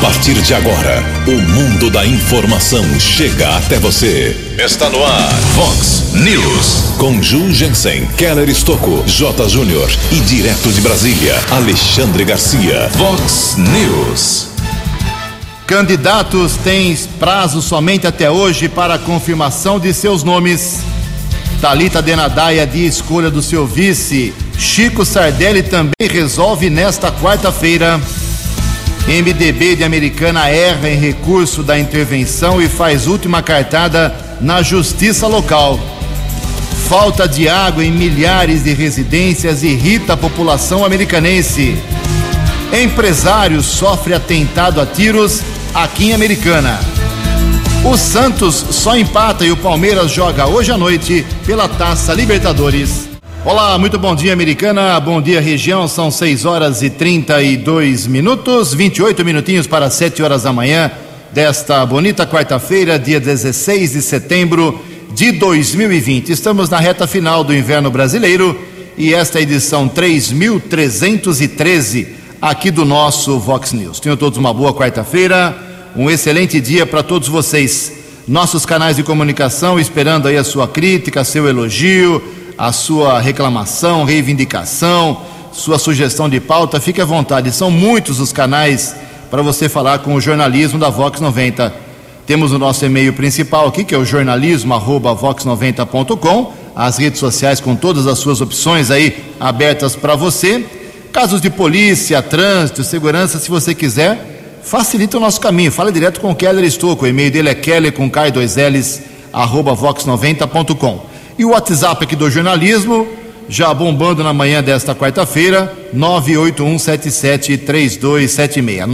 partir de agora, o mundo da informação chega até você. Está no ar, Fox News. Com Ju Jensen, Keller Estocco, J. Júnior e direto de Brasília, Alexandre Garcia. Fox News. Candidatos têm prazo somente até hoje para a confirmação de seus nomes. Talita Denadaia de escolha do seu vice. Chico Sardelli também resolve nesta quarta-feira. MDB de Americana erra em recurso da intervenção e faz última cartada na justiça local. Falta de água em milhares de residências irrita a população americanense. Empresário sofre atentado a tiros aqui em Americana. O Santos só empata e o Palmeiras joga hoje à noite pela Taça Libertadores. Olá, muito bom dia, Americana. Bom dia, região. São 6 horas e 32 minutos, 28 minutinhos para 7 horas da manhã desta bonita quarta-feira, dia 16 de setembro de 2020. Estamos na reta final do inverno brasileiro e esta é a edição 3313 aqui do nosso Vox News. Tenham todos uma boa quarta-feira, um excelente dia para todos vocês. Nossos canais de comunicação esperando aí a sua crítica, seu elogio a sua reclamação, reivindicação, sua sugestão de pauta, fique à vontade. São muitos os canais para você falar com o jornalismo da Vox 90. Temos o nosso e-mail principal aqui, que é o jornalismo@vox90.com, as redes sociais com todas as suas opções aí abertas para você. Casos de polícia, trânsito, segurança, se você quiser, facilita o nosso caminho. Fala direto com o Keller Estouco. O e-mail dele é keller com k 2 ls arroba vox90.com. E o WhatsApp aqui do jornalismo, já bombando na manhã desta quarta-feira, 981773276.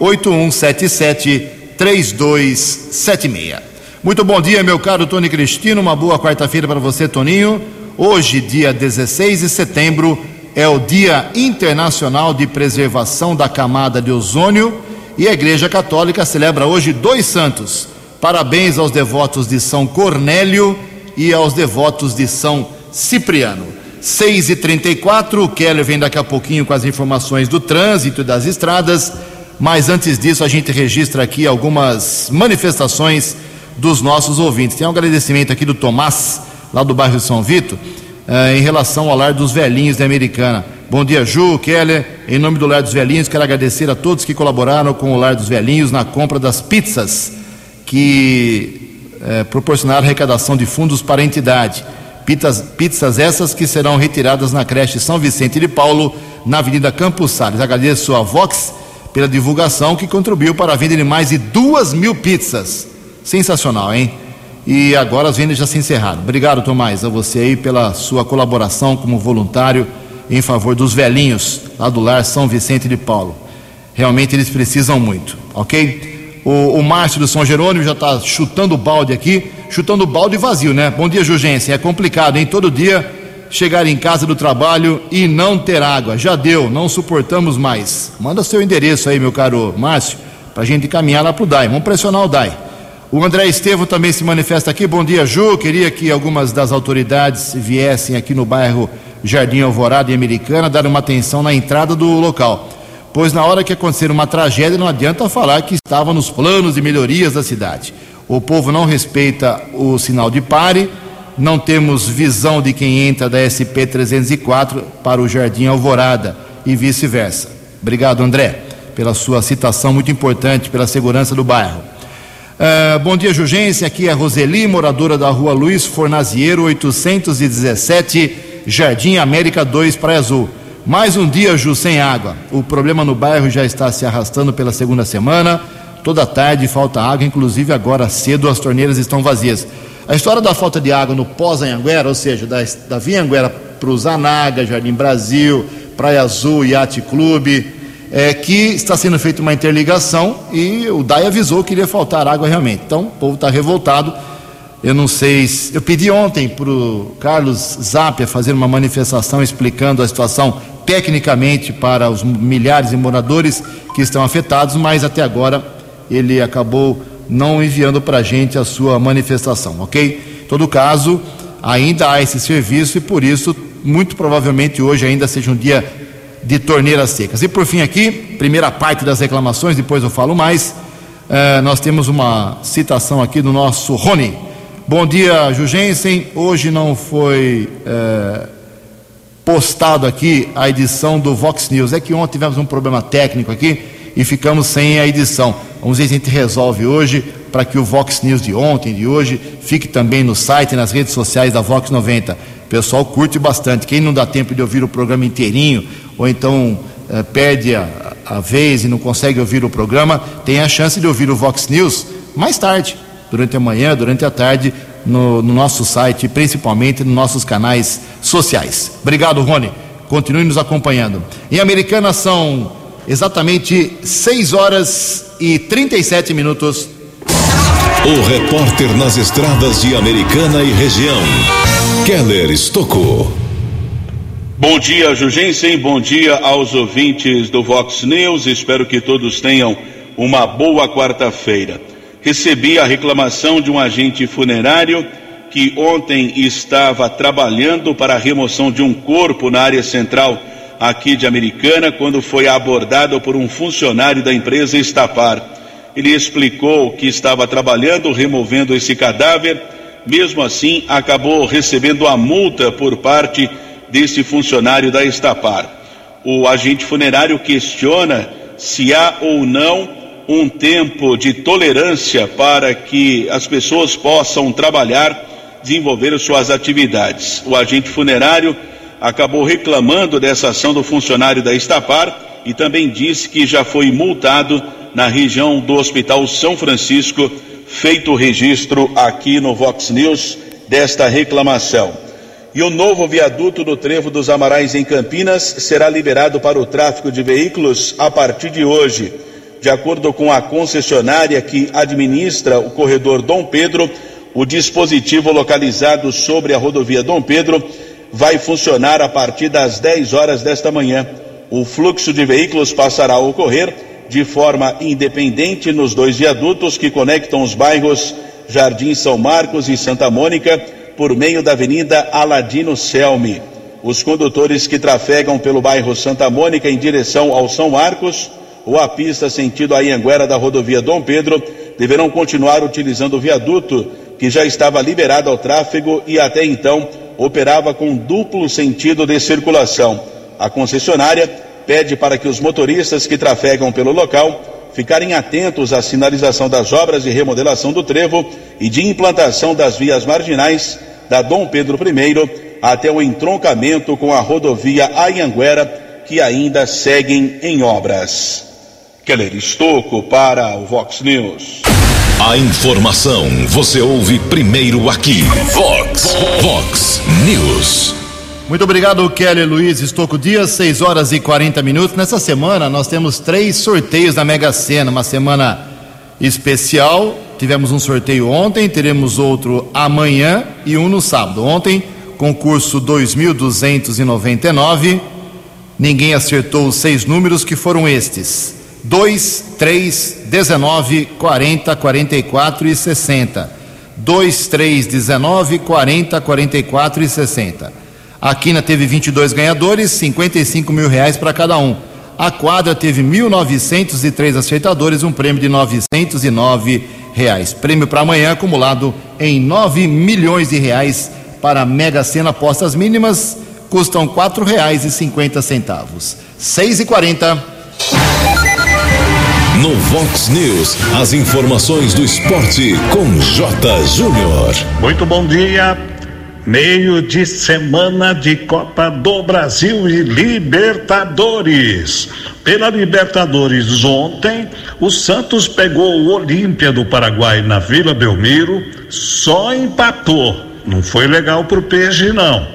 981773276. Muito bom dia, meu caro Tony Cristino. Uma boa quarta-feira para você, Toninho. Hoje, dia 16 de setembro, é o Dia Internacional de Preservação da Camada de Ozônio e a Igreja Católica celebra hoje dois santos. Parabéns aos devotos de São Cornélio e aos devotos de São Cipriano. 6 e 34 o Keller vem daqui a pouquinho com as informações do trânsito e das estradas, mas antes disso a gente registra aqui algumas manifestações dos nossos ouvintes. Tem um agradecimento aqui do Tomás, lá do bairro São Vito, eh, em relação ao Lar dos Velhinhos da Americana. Bom dia, Ju, Keller. Em nome do Lar dos Velhinhos, quero agradecer a todos que colaboraram com o Lar dos Velhinhos na compra das pizzas que eh, proporcionar arrecadação de fundos para a entidade. Pizzas, essas que serão retiradas na creche São Vicente de Paulo, na Avenida Campos Salles. Agradeço a Vox pela divulgação que contribuiu para a venda de mais de duas mil pizzas. Sensacional, hein? E agora as vendas já se encerraram. Obrigado, Tomás, a você aí pela sua colaboração como voluntário em favor dos velhinhos lá do lar São Vicente de Paulo. Realmente eles precisam muito, ok? O, o Márcio do São Jerônimo já está chutando o balde aqui, chutando o balde vazio, né? Bom dia, Jurgência. É complicado, hein? Todo dia chegar em casa do trabalho e não ter água. Já deu, não suportamos mais. Manda seu endereço aí, meu caro Márcio, para a gente caminhar lá para o DAI. Vamos pressionar o DAI. O André Estevam também se manifesta aqui. Bom dia, Ju. Queria que algumas das autoridades viessem aqui no bairro Jardim Alvorada e Americana dar uma atenção na entrada do local pois na hora que acontecer uma tragédia não adianta falar que estava nos planos de melhorias da cidade. O povo não respeita o sinal de pare, não temos visão de quem entra da SP 304 para o Jardim Alvorada e vice-versa. Obrigado, André, pela sua citação muito importante pela segurança do bairro. Uh, bom dia, Jugência. Aqui é Roseli, moradora da rua Luiz Fornaziero, 817, Jardim América 2, Praia Azul. Mais um dia, Ju, sem água. O problema no bairro já está se arrastando pela segunda semana. Toda tarde falta água, inclusive agora cedo as torneiras estão vazias. A história da falta de água no pós-Anhanguera, ou seja, da, da Via para o Zanaga, Jardim Brasil, Praia Azul, Yacht Clube, é que está sendo feita uma interligação e o DAI avisou que iria faltar água realmente. Então, o povo está revoltado. Eu não sei se. Eu pedi ontem para o Carlos Zapia fazer uma manifestação explicando a situação tecnicamente para os milhares de moradores que estão afetados, mas até agora ele acabou não enviando para a gente a sua manifestação, ok? Em todo caso, ainda há esse serviço e por isso, muito provavelmente hoje ainda seja um dia de torneiras secas. E por fim aqui, primeira parte das reclamações, depois eu falo mais. Eh, nós temos uma citação aqui do nosso Rony. Bom dia, Jugensen. Hoje não foi eh, postado aqui a edição do Vox News. É que ontem tivemos um problema técnico aqui e ficamos sem a edição. Vamos ver se a gente resolve hoje para que o Vox News de ontem, de hoje, fique também no site e nas redes sociais da Vox 90. O pessoal curte bastante. Quem não dá tempo de ouvir o programa inteirinho, ou então eh, perde a, a vez e não consegue ouvir o programa, tem a chance de ouvir o Vox News mais tarde, durante a manhã, durante a tarde, no, no nosso site, principalmente nos nossos canais sociais. Obrigado, Rony. Continue nos acompanhando. Em Americana são exatamente 6 horas e 37 minutos. O repórter nas estradas de Americana e região, Keller Estocou. Bom dia, Jugensen. Bom dia aos ouvintes do Vox News. Espero que todos tenham uma boa quarta-feira. Recebi a reclamação de um agente funerário que ontem estava trabalhando para a remoção de um corpo na área central aqui de Americana, quando foi abordado por um funcionário da empresa Estapar. Ele explicou que estava trabalhando removendo esse cadáver, mesmo assim acabou recebendo a multa por parte desse funcionário da Estapar. O agente funerário questiona se há ou não um tempo de tolerância para que as pessoas possam trabalhar, desenvolver suas atividades. O agente funerário acabou reclamando dessa ação do funcionário da Estapar e também disse que já foi multado na região do Hospital São Francisco, feito o registro aqui no Vox News desta reclamação. E o novo viaduto do Trevo dos Amarais em Campinas será liberado para o tráfego de veículos a partir de hoje. De acordo com a concessionária que administra o corredor Dom Pedro, o dispositivo localizado sobre a rodovia Dom Pedro vai funcionar a partir das 10 horas desta manhã. O fluxo de veículos passará a ocorrer de forma independente nos dois viadutos que conectam os bairros Jardim São Marcos e Santa Mônica por meio da Avenida Aladino Selmi. Os condutores que trafegam pelo bairro Santa Mônica em direção ao São Marcos ou a pista sentido Anhanguera da rodovia Dom Pedro deverão continuar utilizando o viaduto que já estava liberado ao tráfego e até então operava com duplo sentido de circulação. A concessionária pede para que os motoristas que trafegam pelo local ficarem atentos à sinalização das obras de remodelação do trevo e de implantação das vias marginais da Dom Pedro I até o entroncamento com a rodovia Ayanguera, que ainda seguem em obras. Keller Estocco para o Vox News. A informação você ouve primeiro aqui. Vox, Vox News. Muito obrigado, Kelly Luiz Estoco Dias, 6 horas e 40 minutos. Nessa semana nós temos três sorteios da Mega Sena, uma semana especial. Tivemos um sorteio ontem, teremos outro amanhã e um no sábado. Ontem, concurso 2299. Ninguém acertou os seis números que foram estes: 2, 3, 19, 40, 44 e 60. 2, 3, 19, 40, 44 e 60. A Quina teve 22 ganhadores, 55 mil reais para cada um. A quadra teve 1.903 acertadores, um prêmio de 909 reais. Prêmio para amanhã acumulado em 9 milhões de reais para a Mega Sena apostas mínimas custam cinquenta centavos. Seis e quarenta. No Vox News, as informações do esporte com J. Júnior. Muito bom dia. Meio de semana de Copa do Brasil e Libertadores. Pela Libertadores ontem, o Santos pegou o Olímpia do Paraguai na Vila Belmiro, só empatou. Não foi legal pro Peixe não.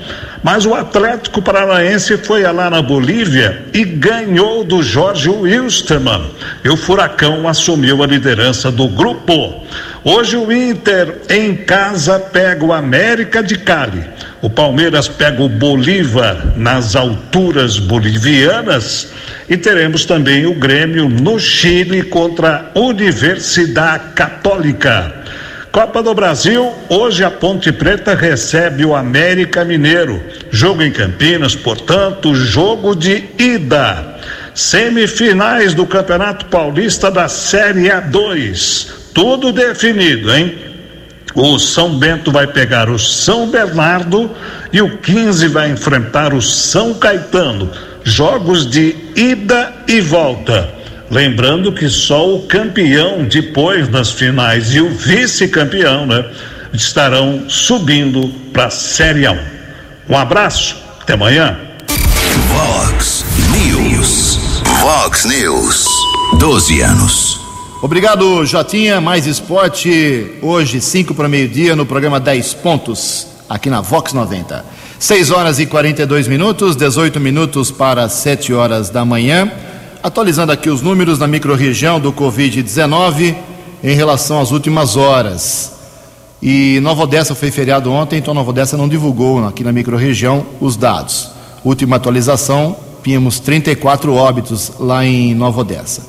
Mas o Atlético Paranaense foi lá na Bolívia e ganhou do Jorge Wilstermann. E o Furacão assumiu a liderança do grupo. Hoje o Inter em casa pega o América de Cali. O Palmeiras pega o Bolívar nas alturas bolivianas. E teremos também o Grêmio no Chile contra a Universidade Católica. Copa do Brasil, hoje a Ponte Preta recebe o América Mineiro. Jogo em Campinas, portanto, jogo de ida. Semifinais do Campeonato Paulista da Série A2. Tudo definido, hein? O São Bento vai pegar o São Bernardo e o 15 vai enfrentar o São Caetano. Jogos de ida e volta. Lembrando que só o campeão depois das finais e o vice-campeão, né, estarão subindo para a Série A. Um abraço, até amanhã. Vox News. Vox News. 12 anos. Obrigado, Jotinha. Mais esporte hoje, 5 para meio-dia, no programa 10 Pontos, aqui na Vox 90. 6 horas e 42 minutos, 18 minutos para 7 horas da manhã. Atualizando aqui os números na microrregião do Covid-19 em relação às últimas horas. E Nova Odessa foi feriado ontem, então Nova Odessa não divulgou aqui na microrregião os dados. Última atualização, tínhamos 34 óbitos lá em Nova Odessa.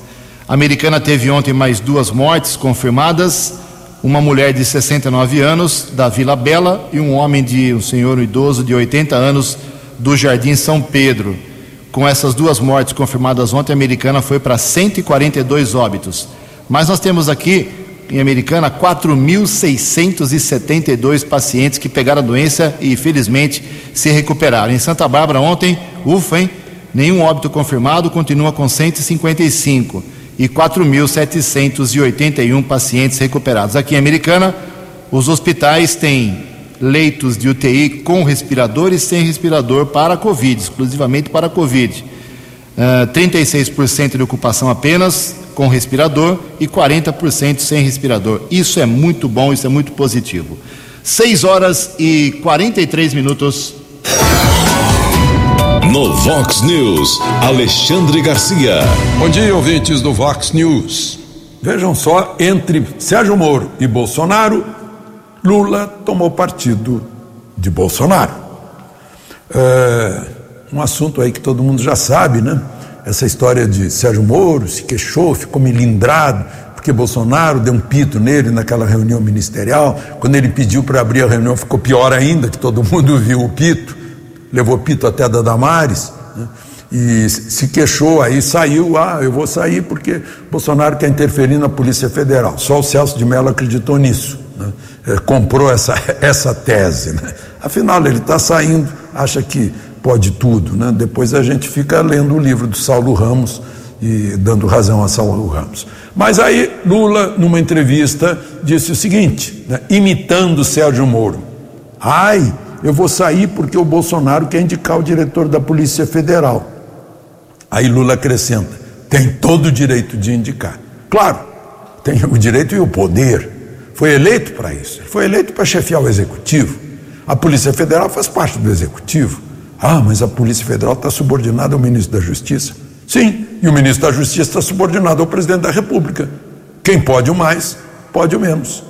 A americana teve ontem mais duas mortes confirmadas, uma mulher de 69 anos da Vila Bela e um homem de um senhor idoso de 80 anos do Jardim São Pedro. Com essas duas mortes confirmadas ontem, a americana foi para 142 óbitos. Mas nós temos aqui em Americana 4.672 pacientes que pegaram a doença e felizmente se recuperaram. Em Santa Bárbara ontem, ufa, hein? Nenhum óbito confirmado, continua com 155 e 4.781 pacientes recuperados. Aqui em Americana, os hospitais têm leitos de UTI com respirador e sem respirador para a Covid, exclusivamente para a Covid. Uh, 36% de ocupação apenas com respirador e 40% sem respirador. Isso é muito bom, isso é muito positivo. 6 horas e 43 minutos. No Vox News, Alexandre Garcia. Bom dia, ouvintes do Vox News. Vejam só, entre Sérgio Moro e Bolsonaro, Lula tomou partido de Bolsonaro. É, um assunto aí que todo mundo já sabe, né? Essa história de Sérgio Moro se queixou, ficou melindrado, porque Bolsonaro deu um pito nele naquela reunião ministerial. Quando ele pediu para abrir a reunião, ficou pior ainda, que todo mundo viu o pito, levou pito até da Damares. Né? e se queixou, aí saiu, ah, eu vou sair porque Bolsonaro quer interferir na Polícia Federal. Só o Celso de Mello acreditou nisso, comprou essa, essa tese. Né? Afinal, ele está saindo, acha que pode tudo. Né? Depois a gente fica lendo o livro do Saulo Ramos e dando razão a Saulo Ramos. Mas aí Lula, numa entrevista, disse o seguinte, né? imitando Sérgio Moro: ai, eu vou sair porque o Bolsonaro quer indicar o diretor da Polícia Federal. Aí Lula acrescenta: tem todo o direito de indicar. Claro, tem o direito e o poder. Foi eleito para isso. Foi eleito para chefiar o executivo. A Polícia Federal faz parte do executivo. Ah, mas a Polícia Federal está subordinada ao ministro da Justiça. Sim, e o ministro da Justiça está subordinado ao presidente da República. Quem pode o mais, pode o menos.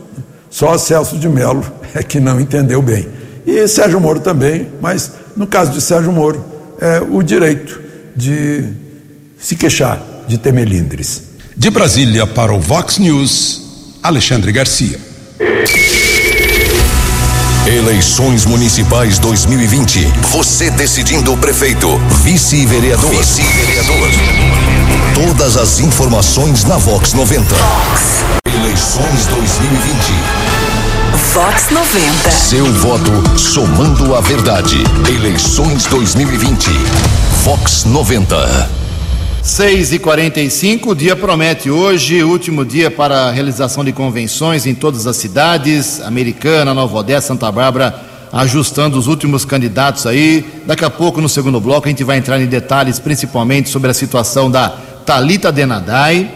Só Celso de Mello é que não entendeu bem. E Sérgio Moro também, mas no caso de Sérgio Moro, é o direito de se queixar, de ter melindres. De Brasília para o Vox News, Alexandre Garcia. Eleições Municipais 2020. Você decidindo o prefeito, vice-vereador. Vice-vereador. Todas as informações na Vox 90. Vox. Eleições 2020. Vox 90. Seu voto somando a verdade. Eleições 2020. Vox 90. 6 e 45 o dia promete hoje, último dia para a realização de convenções em todas as cidades, Americana, Nova Odessa, Santa Bárbara, ajustando os últimos candidatos aí. Daqui a pouco, no segundo bloco, a gente vai entrar em detalhes, principalmente sobre a situação da Talita Denadai,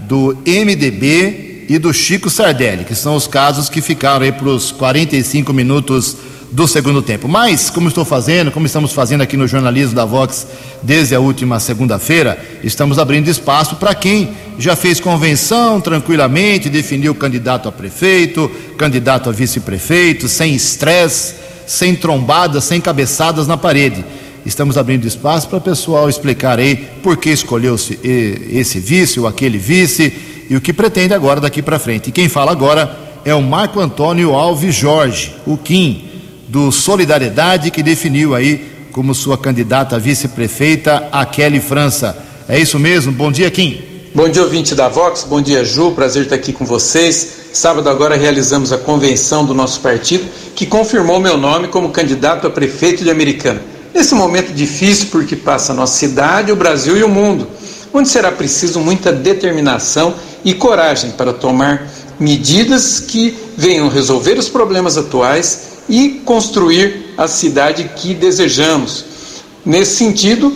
do MDB e do Chico Sardelli, que são os casos que ficaram aí para os 45 minutos do segundo tempo. Mas, como estou fazendo, como estamos fazendo aqui no jornalismo da Vox desde a última segunda-feira, estamos abrindo espaço para quem já fez convenção tranquilamente, definiu candidato a prefeito, candidato a vice-prefeito, sem estresse, sem trombadas, sem cabeçadas na parede. Estamos abrindo espaço para o pessoal explicar aí por que escolheu esse vice ou aquele vice e o que pretende agora daqui para frente. E quem fala agora é o Marco Antônio Alves Jorge, o Kim, do Solidariedade, que definiu aí como sua candidata a vice-prefeita a Kelly França. É isso mesmo? Bom dia, Kim. Bom dia, ouvinte da Vox. Bom dia, Ju. Prazer estar aqui com vocês. Sábado agora realizamos a convenção do nosso partido, que confirmou meu nome como candidato a prefeito de Americana. Nesse momento difícil porque passa a nossa cidade, o Brasil e o mundo, onde será preciso muita determinação e coragem para tomar medidas que venham resolver os problemas atuais e construir a cidade que desejamos. Nesse sentido,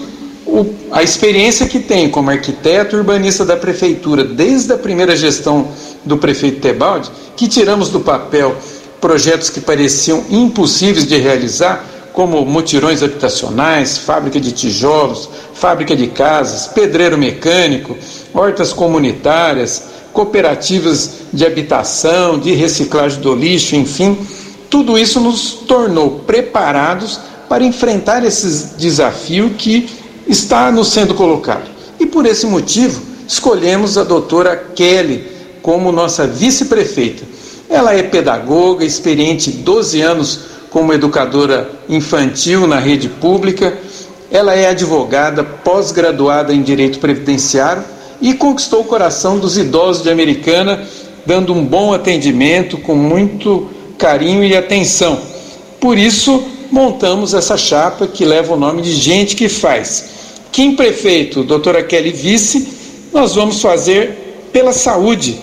o, a experiência que tem como arquiteto urbanista da prefeitura, desde a primeira gestão do prefeito Tebaldi, que tiramos do papel projetos que pareciam impossíveis de realizar, como mutirões habitacionais, fábrica de tijolos, fábrica de casas, pedreiro mecânico, hortas comunitárias, cooperativas de habitação, de reciclagem do lixo, enfim, tudo isso nos tornou preparados para enfrentar esse desafio que está nos sendo colocado. E por esse motivo, escolhemos a doutora Kelly como nossa vice-prefeita. Ela é pedagoga, experiente 12 anos como educadora infantil na rede pública. Ela é advogada, pós-graduada em Direito Previdenciário e conquistou o coração dos idosos de Americana, dando um bom atendimento com muito carinho e atenção. Por isso, montamos essa chapa que leva o nome de Gente que Faz. Kim Prefeito, doutora Kelly Vice, nós vamos fazer pela saúde,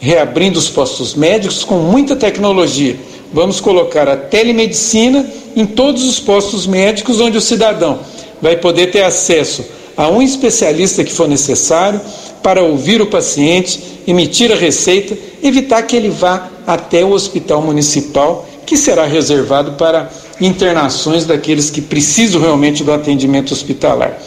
reabrindo os postos médicos com muita tecnologia. Vamos colocar a telemedicina em todos os postos médicos onde o cidadão vai poder ter acesso a um especialista que for necessário para ouvir o paciente, emitir a receita, evitar que ele vá até o hospital municipal, que será reservado para internações daqueles que precisam realmente do atendimento hospitalar.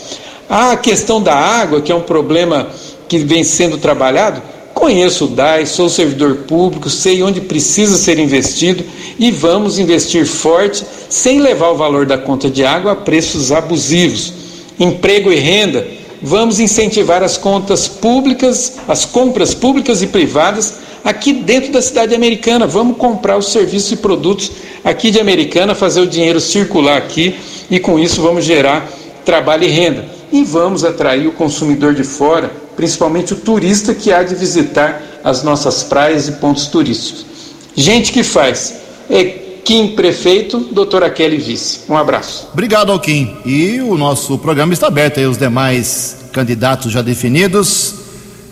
A questão da água, que é um problema que vem sendo trabalhado, conheço o DAI, sou servidor público, sei onde precisa ser investido e vamos investir forte sem levar o valor da conta de água a preços abusivos. Emprego e renda, vamos incentivar as contas públicas, as compras públicas e privadas aqui dentro da cidade americana. Vamos comprar os serviços e produtos aqui de Americana, fazer o dinheiro circular aqui e com isso vamos gerar trabalho e renda. E vamos atrair o consumidor de fora, principalmente o turista que há de visitar as nossas praias e pontos turísticos. Gente que faz. É Kim Prefeito, doutora Kelly Vice. Um abraço. Obrigado, Alquim. E o nosso programa está aberto aí, os demais candidatos já definidos.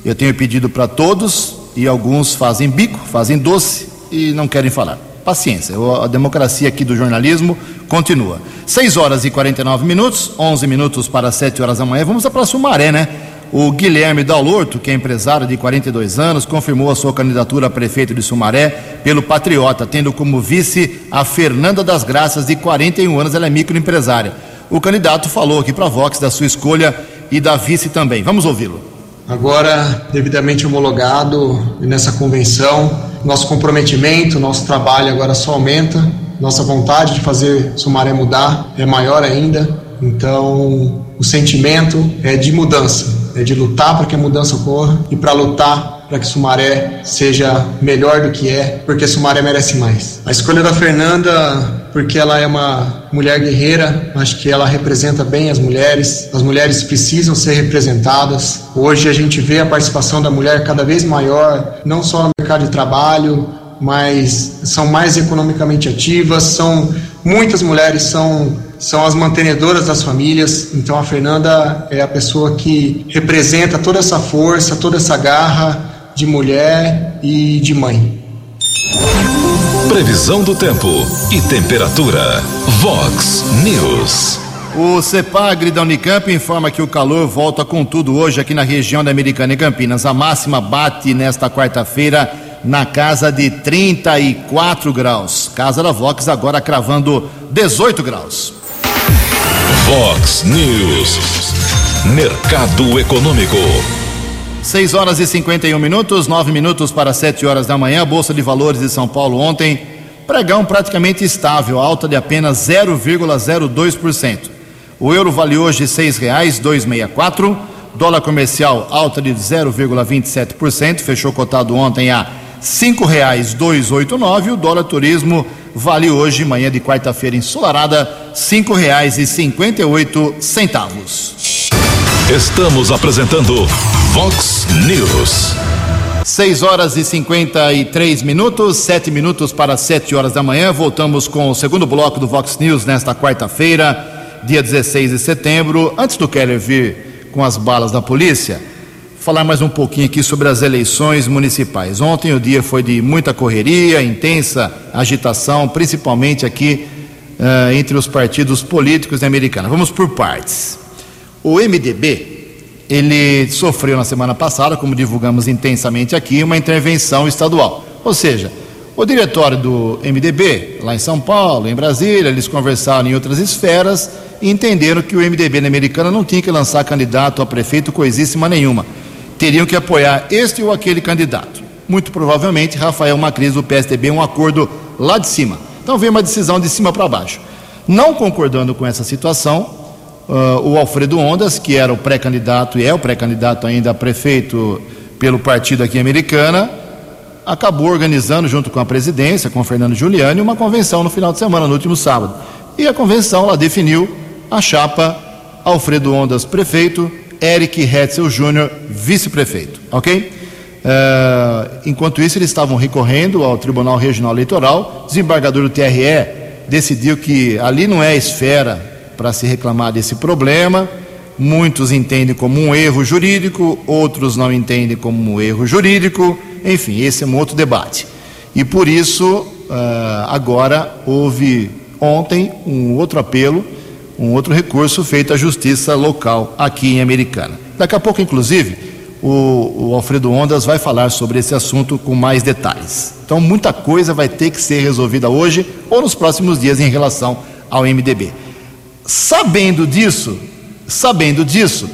Eu tenho pedido para todos e alguns fazem bico, fazem doce e não querem falar. Paciência, a democracia aqui do jornalismo continua. 6 horas e 49 minutos, 11 minutos para 7 horas da manhã. Vamos para Sumaré, né? O Guilherme Dalorto, que é empresário de 42 anos, confirmou a sua candidatura a prefeito de Sumaré pelo Patriota, tendo como vice a Fernanda das Graças, de 41 anos, ela é microempresária. O candidato falou aqui para a Vox da sua escolha e da vice também. Vamos ouvi-lo. Agora, devidamente homologado nessa convenção, nosso comprometimento, nosso trabalho agora só aumenta, nossa vontade de fazer Sumaré mudar é maior ainda. Então, o sentimento é de mudança, é de lutar para que a mudança ocorra e para lutar para que Sumaré seja melhor do que é, porque Sumaré merece mais. A escolha da Fernanda, porque ela é uma mulher guerreira, acho que ela representa bem as mulheres. As mulheres precisam ser representadas. Hoje a gente vê a participação da mulher cada vez maior, não só no mercado de trabalho, mas são mais economicamente ativas, são muitas mulheres são são as mantenedoras das famílias. Então a Fernanda é a pessoa que representa toda essa força, toda essa garra de mulher e de mãe. Previsão do tempo e temperatura. Vox News. O CEPAGRE da Unicamp informa que o calor volta com tudo hoje aqui na região da Americana e Campinas. A máxima bate nesta quarta-feira na casa de 34 graus. Casa da Vox agora cravando 18 graus. Vox News. Mercado Econômico. 6 horas e 51 minutos, 9 minutos para 7 horas da manhã. Bolsa de Valores de São Paulo ontem, pregão praticamente estável, alta de apenas 0,02%. O euro vale hoje R$ 6,264. Dólar comercial alta de 0,27%, fechou cotado ontem a cinco reais dois oito nove. O dólar turismo vale hoje, manhã de quarta-feira ensolarada, cinco reais e cinquenta e oito centavos. Estamos apresentando Vox News. 6 horas e 53 minutos, 7 minutos para 7 horas da manhã. Voltamos com o segundo bloco do Vox News nesta quarta-feira, dia 16 de setembro. Antes do Keller vir com as balas da polícia, falar mais um pouquinho aqui sobre as eleições municipais. Ontem o dia foi de muita correria, intensa agitação, principalmente aqui uh, entre os partidos políticos da Americana. Vamos por partes. O MDB ele sofreu na semana passada, como divulgamos intensamente aqui, uma intervenção estadual. Ou seja, o diretório do MDB, lá em São Paulo, em Brasília, eles conversaram em outras esferas e entenderam que o MDB na Americana não tinha que lançar candidato a prefeito coisíssima nenhuma. Teriam que apoiar este ou aquele candidato. Muito provavelmente, Rafael Macris do PSDB, um acordo lá de cima. Então veio uma decisão de cima para baixo. Não concordando com essa situação, Uh, o Alfredo Ondas, que era o pré-candidato e é o pré-candidato ainda a prefeito pelo partido aqui americana, acabou organizando, junto com a presidência, com o Fernando Giuliani, uma convenção no final de semana, no último sábado. E a convenção lá definiu a chapa Alfredo Ondas, prefeito, Eric Hetzel Júnior, vice-prefeito. Ok? Uh, enquanto isso, eles estavam recorrendo ao Tribunal Regional Eleitoral. Desembargador do TRE decidiu que ali não é esfera para se reclamar desse problema. Muitos entendem como um erro jurídico, outros não entendem como um erro jurídico. Enfim, esse é um outro debate. E por isso, uh, agora houve ontem um outro apelo, um outro recurso feito à justiça local aqui em Americana. Daqui a pouco, inclusive, o, o, Alfredo Ondas vai falar sobre esse assunto com mais detalhes. Então, muita coisa vai ter que ser resolvida hoje ou nos próximos dias em relação ao MDB. Sabendo disso, sabendo disso,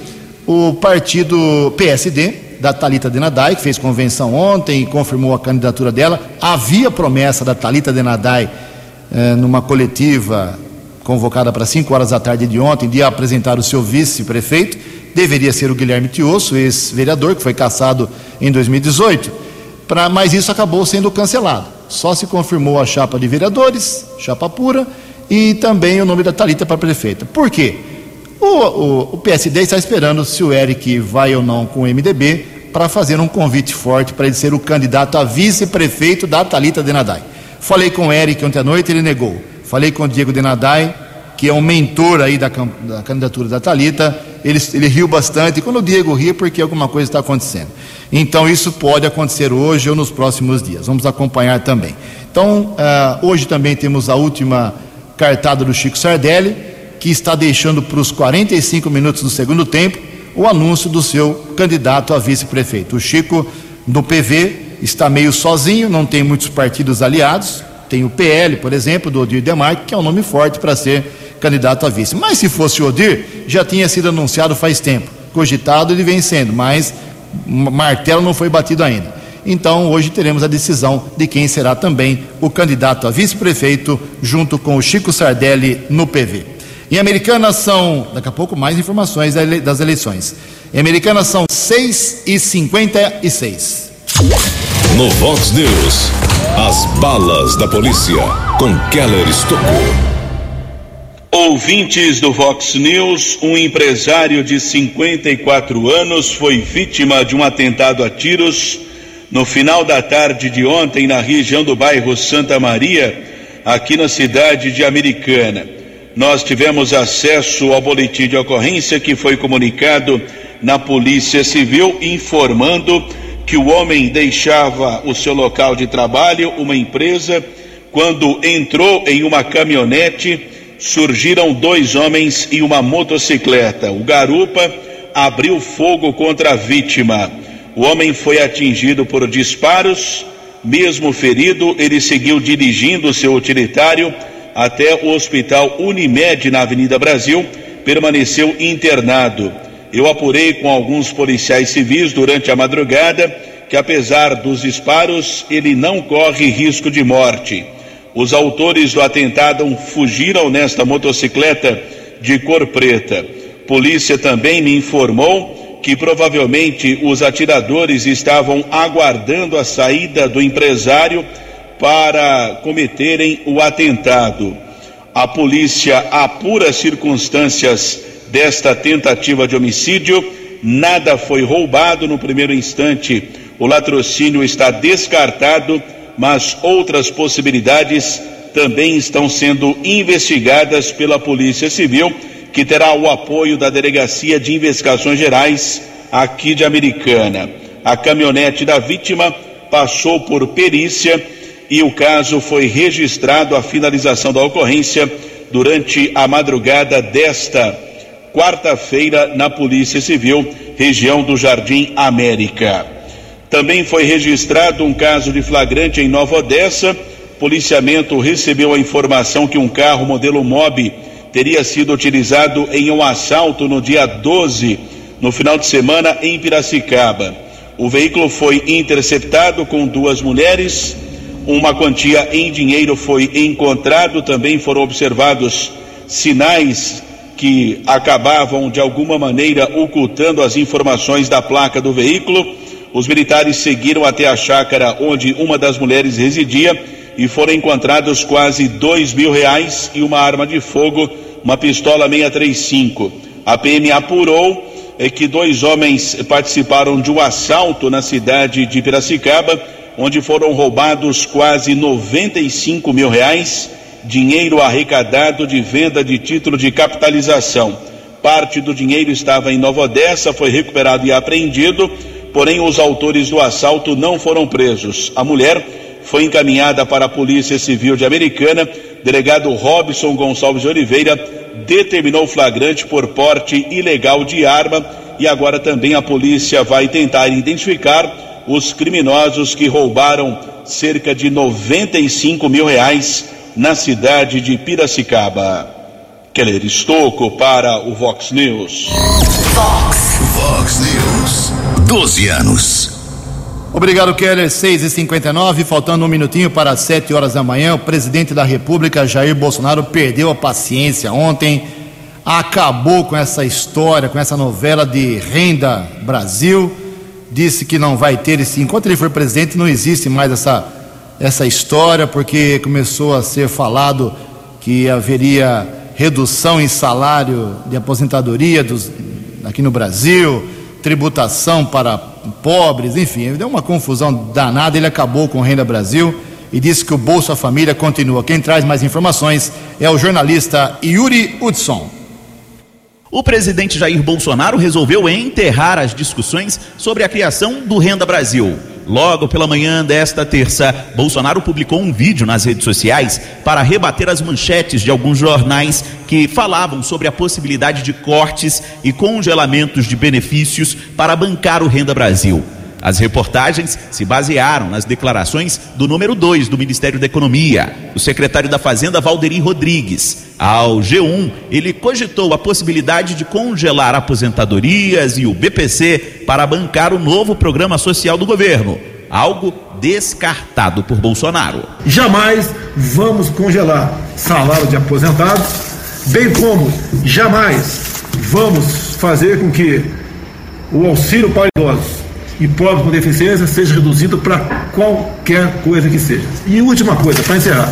o partido PSD da Talita Denadai, que fez convenção ontem e confirmou a candidatura dela, havia promessa da Talita Denadai eh, numa coletiva convocada para 5 horas da tarde de ontem de apresentar o seu vice-prefeito, deveria ser o Guilherme Tiosso, ex-vereador que foi cassado em 2018, pra, mas isso acabou sendo cancelado. Só se confirmou a chapa de vereadores, chapa pura, e também o nome da Talita para prefeita. Por quê? O, o, o, PSD está esperando se o Eric vai ou não com o MDB para fazer um convite forte para ele ser o candidato a vice-prefeito da Talita Denadai. Falei com o Eric ontem à noite, ele negou. Falei com o Diego Denadai, que é um mentor aí da, da candidatura da Talita, ele, ele riu bastante. Quando o Diego ri, é porque alguma coisa está acontecendo. Então isso pode acontecer hoje ou nos próximos dias. Vamos acompanhar também. Então uh, hoje também temos a última cartada do Chico Sardelli, que está deixando para os 45 minutos do segundo tempo o anúncio do seu candidato a vice-prefeito. O Chico, do PV, está meio sozinho, não tem muitos partidos aliados. Tem o PL, por exemplo, do Odir Demarque, que é um nome forte para ser candidato a vice. Mas se fosse o Odir, já tinha sido anunciado faz tempo. Cogitado ele vem sendo, mas martelo não foi batido ainda. Então, hoje teremos a decisão de quem será também o candidato a vice-prefeito, junto com o Chico Sardelli no PV. Em Americana são, daqui a pouco, mais informações das eleições. Em Americana são 6 e 56. No Vox News, as balas da polícia com Keller Estocou. Ouvintes do Vox News, um empresário de 54 anos foi vítima de um atentado a tiros no final da tarde de ontem, na região do bairro Santa Maria, aqui na cidade de Americana. Nós tivemos acesso ao boletim de ocorrência que foi comunicado na Polícia Civil, informando que o homem deixava o seu local de trabalho, uma empresa, quando entrou em uma caminhonete, surgiram dois homens e uma motocicleta. O garupa abriu fogo contra a vítima. O homem foi atingido por disparos, mesmo ferido, ele seguiu dirigindo seu utilitário até o Hospital Unimed na Avenida Brasil, permaneceu internado. Eu apurei com alguns policiais civis durante a madrugada que, apesar dos disparos, ele não corre risco de morte. Os autores do atentado fugiram nesta motocicleta de cor preta. Polícia também me informou que provavelmente os atiradores estavam aguardando a saída do empresário para cometerem o atentado. A polícia apura as circunstâncias desta tentativa de homicídio. Nada foi roubado no primeiro instante. O latrocínio está descartado, mas outras possibilidades também estão sendo investigadas pela Polícia Civil, que terá o apoio da Delegacia de Investigações Gerais aqui de Americana. A caminhonete da vítima passou por perícia e o caso foi registrado a finalização da ocorrência durante a madrugada desta quarta-feira na Polícia Civil, região do Jardim América. Também foi registrado um caso de flagrante em Nova Odessa. Policiamento recebeu a informação que um carro modelo Mob teria sido utilizado em um assalto no dia 12, no final de semana, em Piracicaba. O veículo foi interceptado com duas mulheres uma quantia em dinheiro foi encontrado, também foram observados sinais que acabavam de alguma maneira ocultando as informações da placa do veículo. Os militares seguiram até a chácara onde uma das mulheres residia e foram encontrados quase dois mil reais e uma arma de fogo, uma pistola 635. A PM apurou é, que dois homens participaram de um assalto na cidade de Piracicaba onde foram roubados quase 95 mil reais, dinheiro arrecadado de venda de título de capitalização. Parte do dinheiro estava em Nova Odessa, foi recuperado e apreendido, porém os autores do assalto não foram presos. A mulher foi encaminhada para a Polícia Civil de Americana. Delegado Robson Gonçalves de Oliveira determinou flagrante por porte ilegal de arma e agora também a polícia vai tentar identificar os criminosos que roubaram cerca de 95 mil reais na cidade de Piracicaba. Keller Estocco para o Vox News. Vox. Vox News. 12 anos. Obrigado, Keller. 6 e 59 faltando um minutinho para 7 horas da manhã. O presidente da República, Jair Bolsonaro, perdeu a paciência ontem. Acabou com essa história, com essa novela de Renda Brasil disse que não vai ter esse. Enquanto ele for presidente, não existe mais essa, essa história, porque começou a ser falado que haveria redução em salário de aposentadoria dos, aqui no Brasil, tributação para pobres, enfim, deu uma confusão danada. Ele acabou com Renda Brasil e disse que o Bolsa Família continua. Quem traz mais informações é o jornalista Yuri Hudson. O presidente Jair Bolsonaro resolveu enterrar as discussões sobre a criação do Renda Brasil. Logo pela manhã desta terça, Bolsonaro publicou um vídeo nas redes sociais para rebater as manchetes de alguns jornais que falavam sobre a possibilidade de cortes e congelamentos de benefícios para bancar o Renda Brasil. As reportagens se basearam nas declarações do número 2 do Ministério da Economia, o secretário da Fazenda Valderi Rodrigues. Ao G1, ele cogitou a possibilidade de congelar aposentadorias e o BPC para bancar o novo programa social do governo, algo descartado por Bolsonaro. Jamais vamos congelar salário de aposentados, bem como jamais vamos fazer com que o auxílio para idosos e pobres com deficiência seja reduzido para qualquer coisa que seja. E última coisa, para encerrar: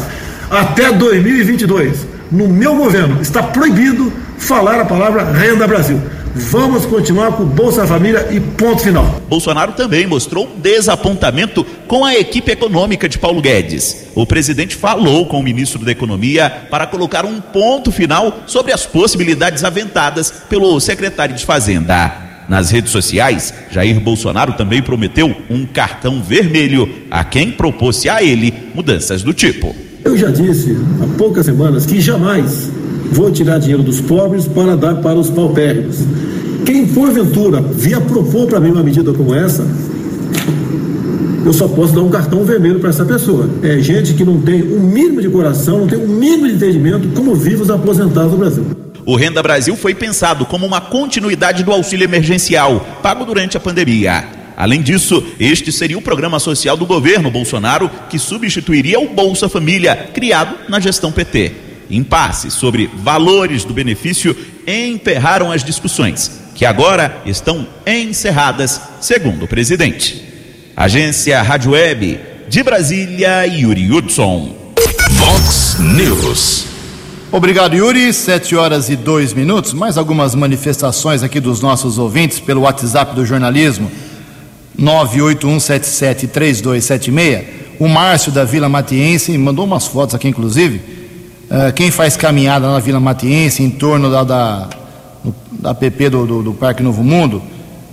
até 2022, no meu governo, está proibido falar a palavra Renda Brasil. Vamos continuar com Bolsa Família e ponto final. Bolsonaro também mostrou desapontamento com a equipe econômica de Paulo Guedes. O presidente falou com o ministro da Economia para colocar um ponto final sobre as possibilidades aventadas pelo secretário de Fazenda. Nas redes sociais, Jair Bolsonaro também prometeu um cartão vermelho a quem propôs a ele mudanças do tipo. Eu já disse há poucas semanas que jamais vou tirar dinheiro dos pobres para dar para os paupérrimos. Quem porventura vier propor para mim uma medida como essa, eu só posso dar um cartão vermelho para essa pessoa. É gente que não tem um mínimo de coração, não tem um mínimo de entendimento como vivem os aposentados do Brasil. O Renda Brasil foi pensado como uma continuidade do auxílio emergencial, pago durante a pandemia. Além disso, este seria o programa social do governo Bolsonaro que substituiria o Bolsa Família, criado na gestão PT. Impasse sobre valores do benefício emperraram as discussões que agora estão encerradas, segundo o presidente. Agência Rádio Web de Brasília, Yuri Hudson. Vox News. Obrigado, Yuri. Sete horas e dois minutos. Mais algumas manifestações aqui dos nossos ouvintes pelo WhatsApp do jornalismo. 981773276. O Márcio da Vila Matiense mandou umas fotos aqui, inclusive. Uh, quem faz caminhada na Vila Matiense, em torno da, da, da PP do, do, do Parque Novo Mundo,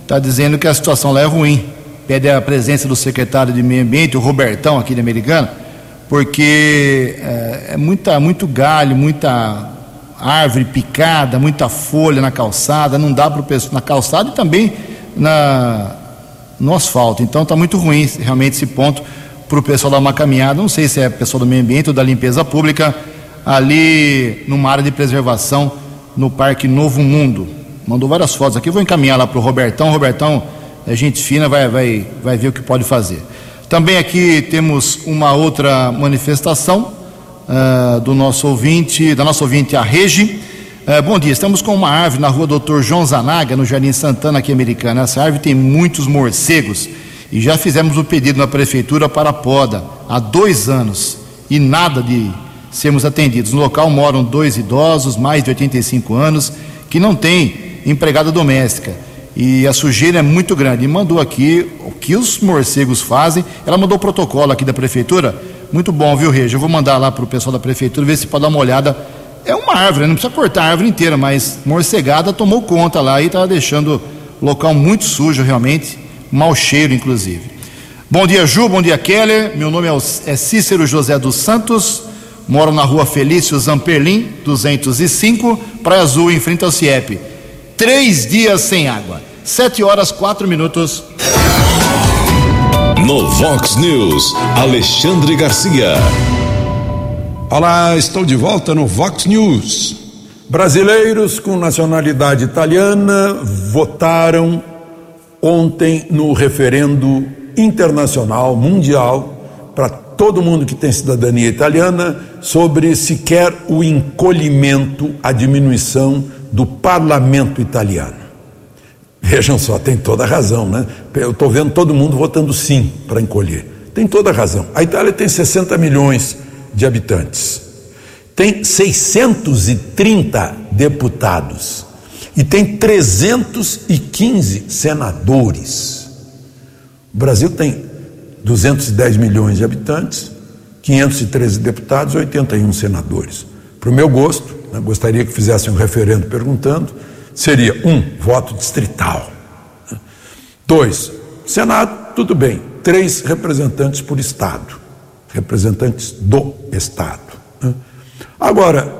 está dizendo que a situação lá é ruim. Pede a presença do secretário de Meio Ambiente, o Robertão, aqui de Americana, porque é, é muita, muito galho, muita árvore picada, muita folha na calçada, não dá para o pessoal na calçada e também na, no asfalto. Então está muito ruim realmente esse ponto para o pessoal dar uma caminhada. Não sei se é pessoal do meio ambiente ou da limpeza pública, ali numa área de preservação no Parque Novo Mundo. Mandou várias fotos aqui, vou encaminhar lá para o Robertão. Robertão é gente fina, vai, vai, vai ver o que pode fazer. Também aqui temos uma outra manifestação uh, do nosso ouvinte, da nossa ouvinte, a Regi. Uh, bom dia, estamos com uma árvore na rua Doutor João Zanaga, no Jardim Santana, aqui americana. Essa árvore tem muitos morcegos e já fizemos o pedido na prefeitura para a poda há dois anos e nada de sermos atendidos. No local moram dois idosos, mais de 85 anos, que não têm empregada doméstica e a sujeira é muito grande. E mandou aqui o que os morcegos fazem. Ela mandou o protocolo aqui da prefeitura. Muito bom, viu, Regi? Eu vou mandar lá para o pessoal da prefeitura ver se pode dar uma olhada. É uma árvore, não precisa cortar a árvore inteira, mas morcegada tomou conta lá e estava deixando o local muito sujo, realmente, mau cheiro, inclusive. Bom dia, Ju, bom dia, Keller. Meu nome é, é Cícero José dos Santos, moro na rua Felício Zamperlim, 205, Praia Azul, em frente ao CIEP. Três dias sem água. Sete horas, quatro minutos. No Vox News, Alexandre Garcia. Olá, estou de volta no Vox News. Brasileiros com nacionalidade italiana votaram ontem no referendo internacional, mundial, para todo mundo que tem cidadania italiana, sobre se quer o encolhimento, a diminuição do parlamento italiano. Vejam só, tem toda a razão, né? Eu estou vendo todo mundo votando sim para encolher. Tem toda a razão. A Itália tem 60 milhões de habitantes, tem 630 deputados e tem 315 senadores. O Brasil tem 210 milhões de habitantes, 513 deputados, 81 senadores. Para o meu gosto, gostaria que fizessem um referendo perguntando seria um voto distrital. Dois, Senado, tudo bem, três representantes por Estado, representantes do Estado. Agora,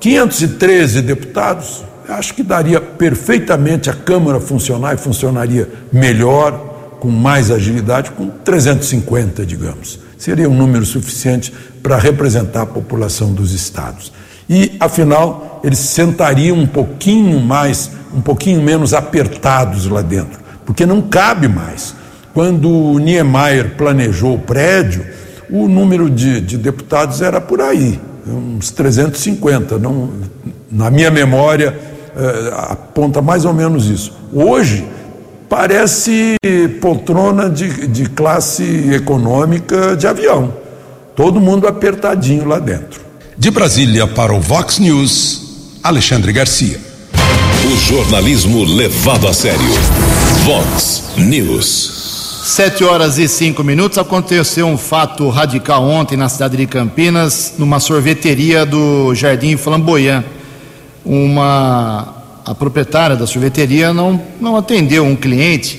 513 deputados, acho que daria perfeitamente a Câmara funcionar e funcionaria melhor, com mais agilidade, com 350, digamos. Seria um número suficiente para representar a população dos estados e, afinal, eles sentariam um pouquinho mais, um pouquinho menos apertados lá dentro, porque não cabe mais. Quando o Niemeyer planejou o prédio, o número de, de deputados era por aí, uns 350. Não, na minha memória, eh, aponta mais ou menos isso. Hoje, parece poltrona de, de classe econômica de avião. Todo mundo apertadinho lá dentro. De Brasília para o Vox News, Alexandre Garcia. O jornalismo levado a sério. Vox News. Sete horas e cinco minutos. Aconteceu um fato radical ontem na cidade de Campinas, numa sorveteria do Jardim Flamboyant. Uma a proprietária da sorveteria não, não atendeu um cliente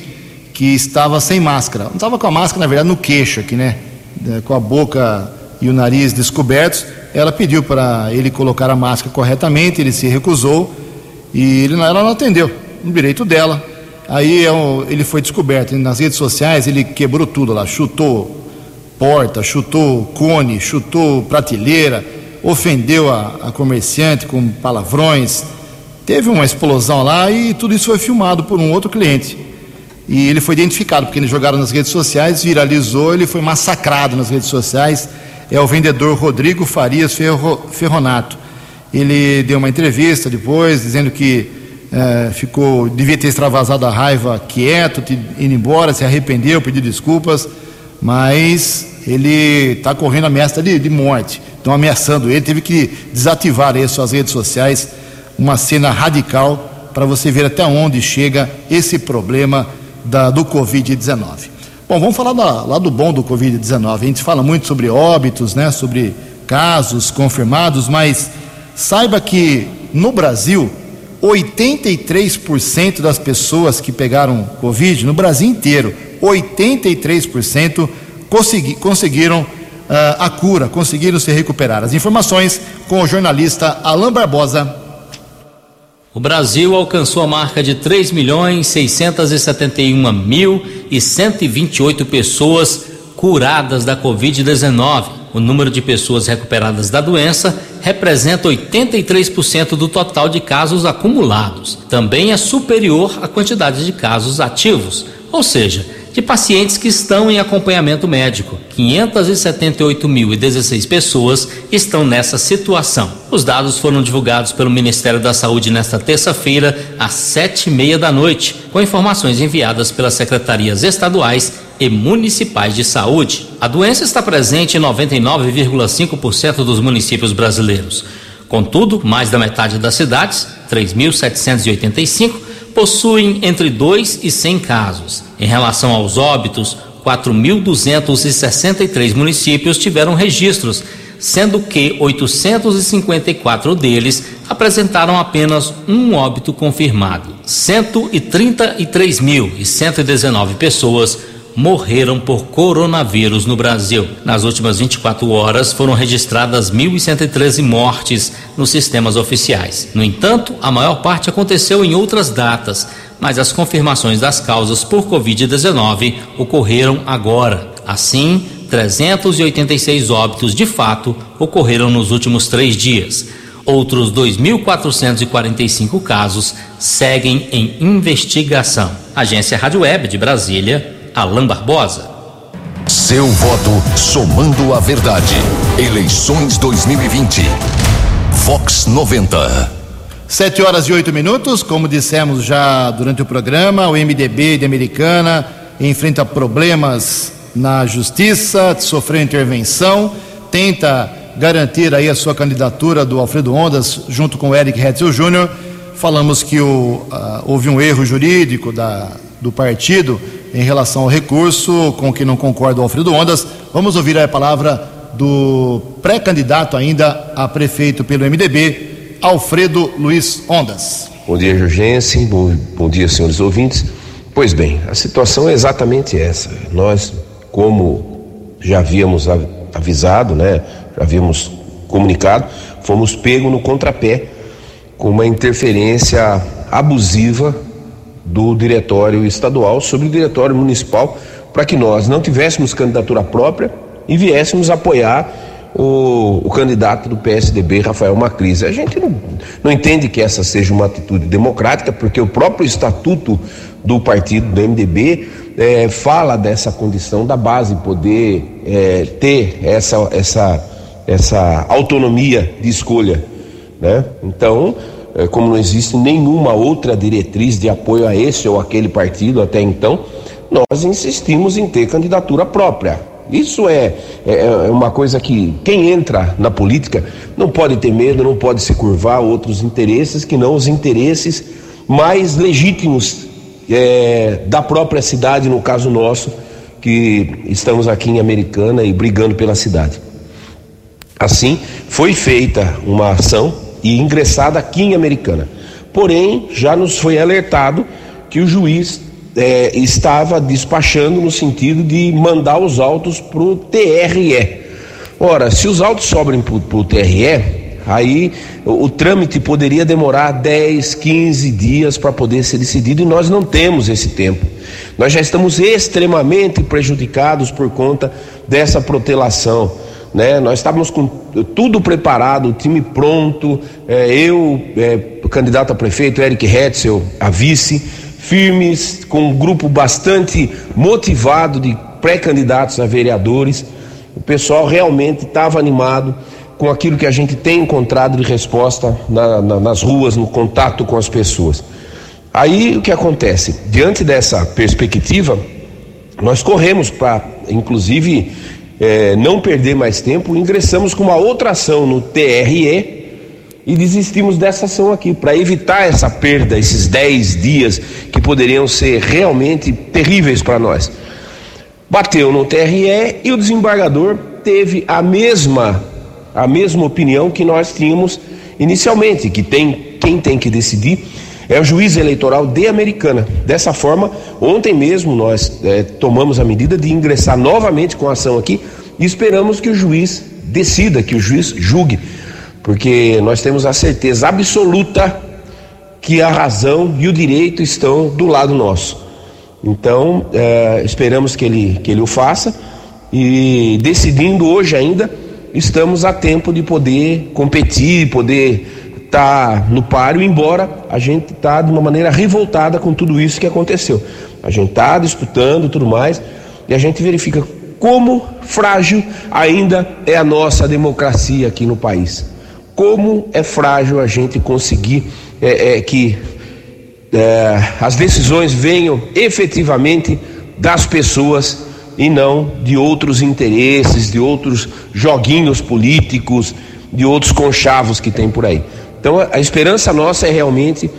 que estava sem máscara. Não estava com a máscara, na verdade, no queixo aqui, né? Com a boca e o nariz descobertos. Ela pediu para ele colocar a máscara corretamente, ele se recusou e ele, ela não atendeu, no direito dela. Aí é ele foi descoberto nas redes sociais, ele quebrou tudo lá, chutou porta, chutou cone, chutou prateleira, ofendeu a, a comerciante com palavrões. Teve uma explosão lá e tudo isso foi filmado por um outro cliente. E ele foi identificado, porque eles jogaram nas redes sociais, viralizou, ele foi massacrado nas redes sociais é o vendedor Rodrigo Farias Ferro, Ferronato. Ele deu uma entrevista depois, dizendo que é, ficou, devia ter extravasado a raiva quieto, indo embora, se arrependeu, pediu desculpas, mas ele está correndo ameaça de, de morte. Estão ameaçando ele, teve que desativar aí suas redes sociais, uma cena radical para você ver até onde chega esse problema da, do Covid-19. Bom, vamos falar lá do bom do Covid-19. A gente fala muito sobre óbitos, né, sobre casos confirmados, mas saiba que no Brasil 83% das pessoas que pegaram Covid, no Brasil inteiro, 83% consegui, conseguiram uh, a cura, conseguiram se recuperar. As informações com o jornalista Alain Barbosa. O Brasil alcançou a marca de 3 milhões 671 mil e 128 pessoas curadas da Covid-19 o número de pessoas recuperadas da doença representa 83% do total de casos acumulados. Também é superior à quantidade de casos ativos, ou seja, de pacientes que estão em acompanhamento médico. 578.016 pessoas estão nessa situação. Os dados foram divulgados pelo Ministério da Saúde nesta terça-feira, às sete e meia da noite, com informações enviadas pelas secretarias estaduais e municipais de saúde. A doença está presente em 99,5% dos municípios brasileiros. Contudo, mais da metade das cidades, 3.785, possuem entre 2 e 100 casos. Em relação aos óbitos, 4.263 municípios tiveram registros, sendo que 854 deles apresentaram apenas um óbito confirmado. 133.119 pessoas morreram por coronavírus no Brasil. Nas últimas 24 horas foram registradas 1.113 mortes nos sistemas oficiais. No entanto, a maior parte aconteceu em outras datas, mas as confirmações das causas por Covid-19 ocorreram agora. Assim, 386 óbitos de fato ocorreram nos últimos três dias. Outros 2.445 casos seguem em investigação. Agência Rádio Web de Brasília, Alain Barbosa. Seu voto somando a verdade. Eleições 2020. Vox 90. Sete horas e oito minutos, como dissemos já durante o programa, o MDB de Americana enfrenta problemas na justiça, sofreu intervenção, tenta garantir aí a sua candidatura do Alfredo Ondas junto com o Eric Hetzel Júnior. Falamos que o, uh, houve um erro jurídico da, do partido em relação ao recurso com que não concorda o Alfredo Ondas. Vamos ouvir a palavra do pré-candidato ainda a prefeito pelo MDB, Alfredo Luiz Ondas. Bom dia, Jurgensen. Bom, bom dia, senhores ouvintes. Pois bem, a situação é exatamente essa. Nós, como já havíamos avisado, né, já havíamos comunicado, fomos pegos no contrapé com uma interferência abusiva do diretório estadual sobre o diretório municipal para que nós não tivéssemos candidatura própria e viéssemos apoiar o, o, candidato do PSDB, Rafael Macris. A gente não, não entende que essa seja uma atitude democrática, porque o próprio estatuto do partido, do MDB, é, fala dessa condição da base poder é, ter essa, essa, essa autonomia de escolha. Né? Então, como não existe nenhuma outra diretriz de apoio a esse ou aquele partido até então, nós insistimos em ter candidatura própria. Isso é, é, é, uma coisa que quem entra na política não pode ter medo, não pode se curvar a outros interesses que não os interesses mais legítimos é, da própria cidade, no caso nosso, que estamos aqui em Americana e brigando pela cidade. Assim, foi feita uma ação e ingressada aqui em Americana. Porém, já nos foi alertado que o juiz é, estava despachando no sentido de mandar os autos para o TRE. Ora, se os autos sobram para o TRE, aí o, o, trâmite poderia demorar 10, 15 dias para poder ser decidido e nós não temos esse tempo. Nós já estamos extremamente prejudicados por conta dessa protelação né? Nós estávamos com tudo preparado, o time pronto, é, eu, é, candidato a prefeito, Eric Hetzel, a vice, firmes, com um grupo bastante motivado de pré-candidatos a vereadores. O pessoal realmente estava animado com aquilo que a gente tem encontrado de resposta na, na, nas ruas, no contato com as pessoas. Aí o que acontece? Diante dessa perspectiva, nós corremos para, inclusive, é, não perder mais tempo, ingressamos com uma outra ação no TRE e desistimos dessa ação aqui, para evitar essa perda, esses 10 dias que poderiam ser realmente terríveis para nós. Bateu no TRE e o desembargador teve a mesma a mesma opinião que nós tínhamos inicialmente, que tem quem tem que decidir é o juiz eleitoral de Americana. Dessa forma, ontem mesmo nós é, tomamos a medida de ingressar novamente com a ação aqui e esperamos que o juiz decida, que o juiz julgue, porque nós temos a certeza absoluta que a razão e o direito estão do lado nosso. Então, é, esperamos que ele, que ele o faça e decidindo hoje ainda, estamos a tempo de poder competir, poder estar tá no páreo, embora a gente está de uma maneira revoltada com tudo isso que aconteceu. A gente está disputando tudo mais e a gente verifica como frágil ainda é a nossa democracia aqui no país. Como é frágil a gente conseguir é, é, que é, as decisões venham efetivamente das pessoas e não de outros interesses, de outros joguinhos políticos, de outros conchavos que tem por aí. Então a esperança nossa é realmente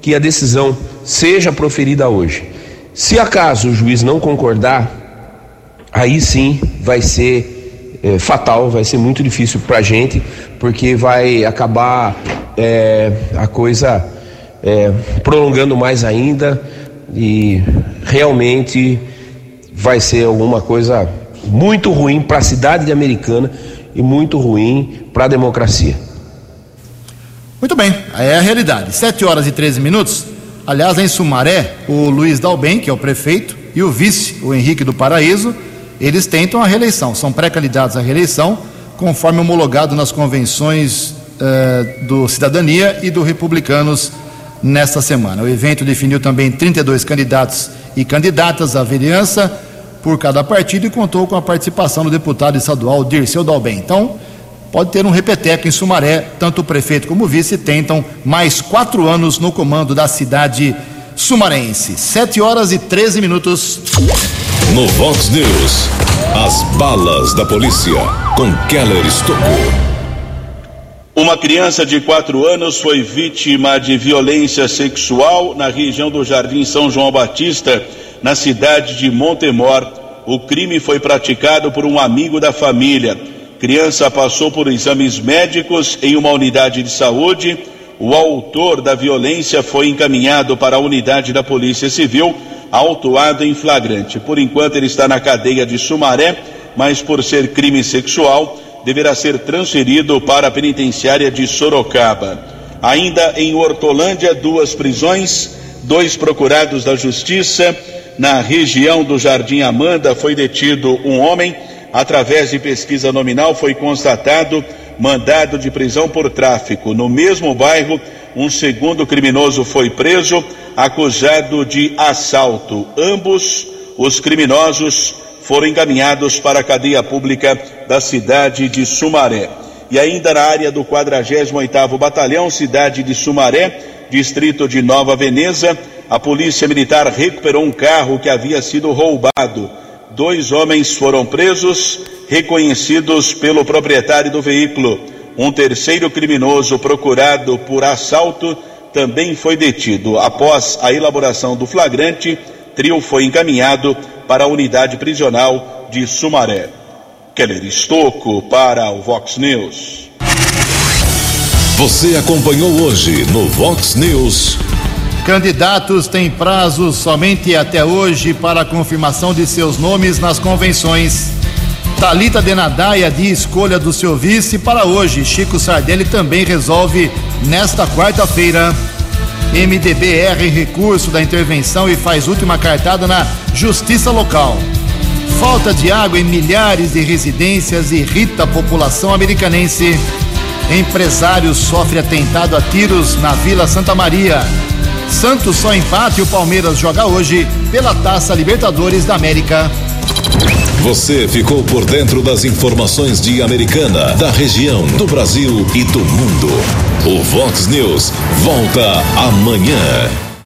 que a decisão seja proferida hoje. Se acaso o juiz não concordar, aí sim vai ser é, fatal, vai ser muito difícil para a gente, porque vai acabar é, a coisa é, prolongando mais ainda e realmente vai ser alguma coisa muito ruim para a cidade de Americana e muito ruim para a democracia. Muito bem, é a realidade. 7 horas e 13 minutos. Aliás, em Sumaré, o Luiz Dalben, que é o prefeito, e o vice, o Henrique do Paraíso, eles tentam a reeleição, são pré-candidatos à reeleição, conforme homologado nas convenções eh, do Cidadania e do Republicanos nesta semana. O evento definiu também 32 candidatos e candidatas à vereança por cada partido e contou com a participação do deputado estadual Dirceu Dalben. Então, pode ter um repeteco em Sumaré, tanto o prefeito como o vice tentam mais quatro anos no comando da cidade sumarense. 7 horas e 13 minutos. No Vox News, as balas da polícia com Keller Estocou. Uma criança de quatro anos foi vítima de violência sexual na região do Jardim São João Batista, na cidade de Montemor. O crime foi praticado por um amigo da família. Criança passou por exames médicos em uma unidade de saúde. O autor da violência foi encaminhado para a unidade da Polícia Civil, autuado em flagrante. Por enquanto, ele está na cadeia de Sumaré, mas por ser crime sexual deverá ser transferido para a penitenciária de Sorocaba. Ainda em Hortolândia, duas prisões, dois procurados da Justiça. Na região do Jardim Amanda foi detido um homem. Através de pesquisa nominal foi constatado mandado de prisão por tráfico. No mesmo bairro, um segundo criminoso foi preso, acusado de assalto. Ambos os criminosos foram encaminhados para a cadeia pública da cidade de Sumaré. E ainda na área do 48º Batalhão, cidade de Sumaré, distrito de Nova Veneza, a Polícia Militar recuperou um carro que havia sido roubado. Dois homens foram presos, reconhecidos pelo proprietário do veículo. Um terceiro criminoso procurado por assalto também foi detido. Após a elaboração do flagrante, trio foi encaminhado para a unidade prisional de Sumaré. Keller Estocco para o Vox News. Você acompanhou hoje no Vox News. Candidatos têm prazo somente até hoje para a confirmação de seus nomes nas convenções. Talita Denadaia de escolha do seu vice para hoje. Chico Sardelli também resolve nesta quarta-feira. MDB erra em recurso da intervenção e faz última cartada na justiça local. Falta de água em milhares de residências irrita a população americanense. Empresário sofre atentado a tiros na Vila Santa Maria. Santos só empate e o Palmeiras joga hoje pela Taça Libertadores da América. Você ficou por dentro das informações de Americana, da região, do Brasil e do mundo. O Vox News volta amanhã.